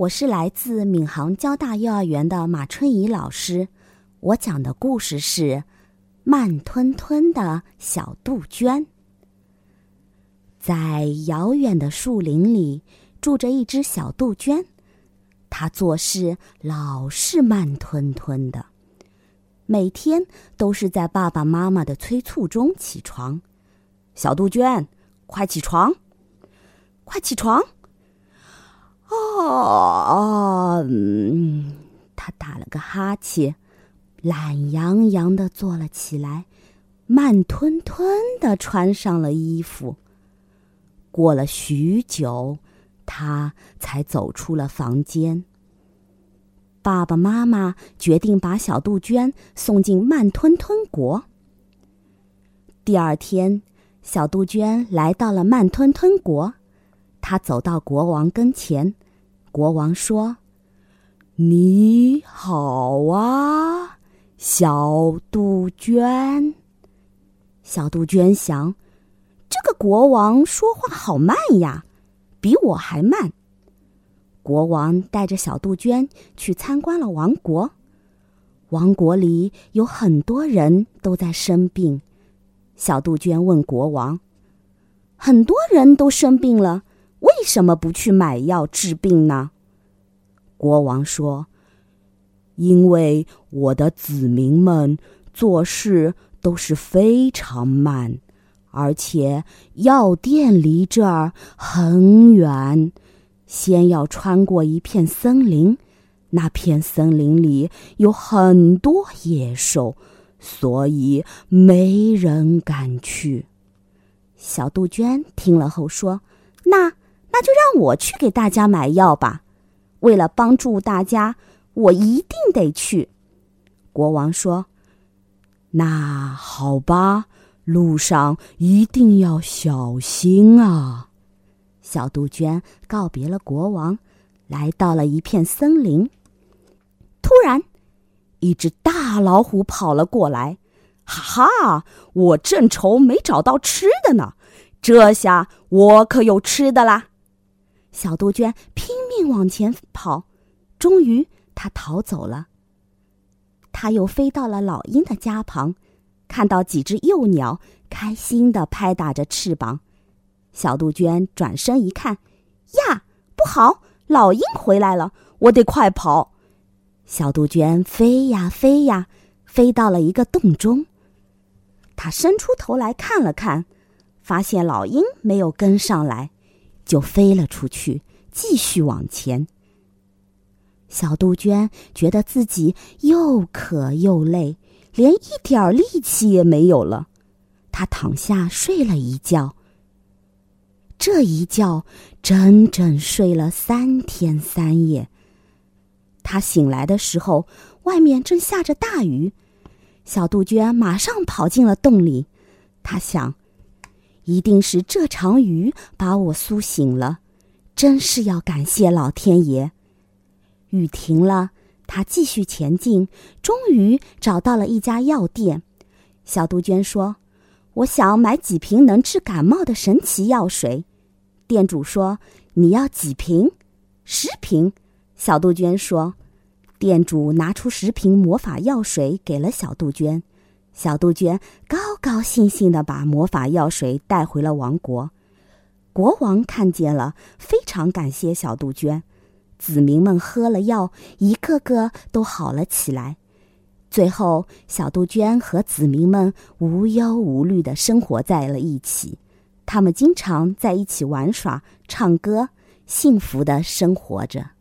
我是来自闵行交大幼儿园的马春怡老师，我讲的故事是《慢吞吞的小杜鹃》。在遥远的树林里，住着一只小杜鹃，它做事老是慢吞吞的，每天都是在爸爸妈妈的催促中起床。小杜鹃，快起床！快起床！哦，嗯，他打了个哈欠，懒洋洋的坐了起来，慢吞吞的穿上了衣服。过了许久，他才走出了房间。爸爸妈妈决定把小杜鹃送进慢吞吞国。第二天，小杜鹃来到了慢吞吞国。他走到国王跟前，国王说：“你好啊，小杜鹃。”小杜鹃想：“这个国王说话好慢呀，比我还慢。”国王带着小杜鹃去参观了王国。王国里有很多人都在生病。小杜鹃问国王：“很多人都生病了。”为什么不去买药治病呢？国王说：“因为我的子民们做事都是非常慢，而且药店离这儿很远，先要穿过一片森林，那片森林里有很多野兽，所以没人敢去。”小杜鹃听了后说：“那。”那就让我去给大家买药吧。为了帮助大家，我一定得去。国王说：“那好吧，路上一定要小心啊。”小杜鹃告别了国王，来到了一片森林。突然，一只大老虎跑了过来。哈哈，我正愁没找到吃的呢，这下我可有吃的啦！小杜鹃拼命往前跑，终于它逃走了。它又飞到了老鹰的家旁，看到几只幼鸟开心的拍打着翅膀。小杜鹃转身一看，呀，不好！老鹰回来了，我得快跑。小杜鹃飞呀飞呀，飞到了一个洞中。它伸出头来看了看，发现老鹰没有跟上来。就飞了出去，继续往前。小杜鹃觉得自己又渴又累，连一点力气也没有了。他躺下睡了一觉。这一觉整整睡了三天三夜。他醒来的时候，外面正下着大雨。小杜鹃马上跑进了洞里。他想。一定是这场雨把我苏醒了，真是要感谢老天爷。雨停了，他继续前进，终于找到了一家药店。小杜鹃说：“我想买几瓶能治感冒的神奇药水。”店主说：“你要几瓶？”“十瓶。”小杜鹃说。店主拿出十瓶魔法药水给了小杜鹃。小杜鹃高高兴兴的把魔法药水带回了王国，国王看见了，非常感谢小杜鹃。子民们喝了药，一个个都好了起来。最后，小杜鹃和子民们无忧无虑的生活在了一起，他们经常在一起玩耍、唱歌，幸福的生活着。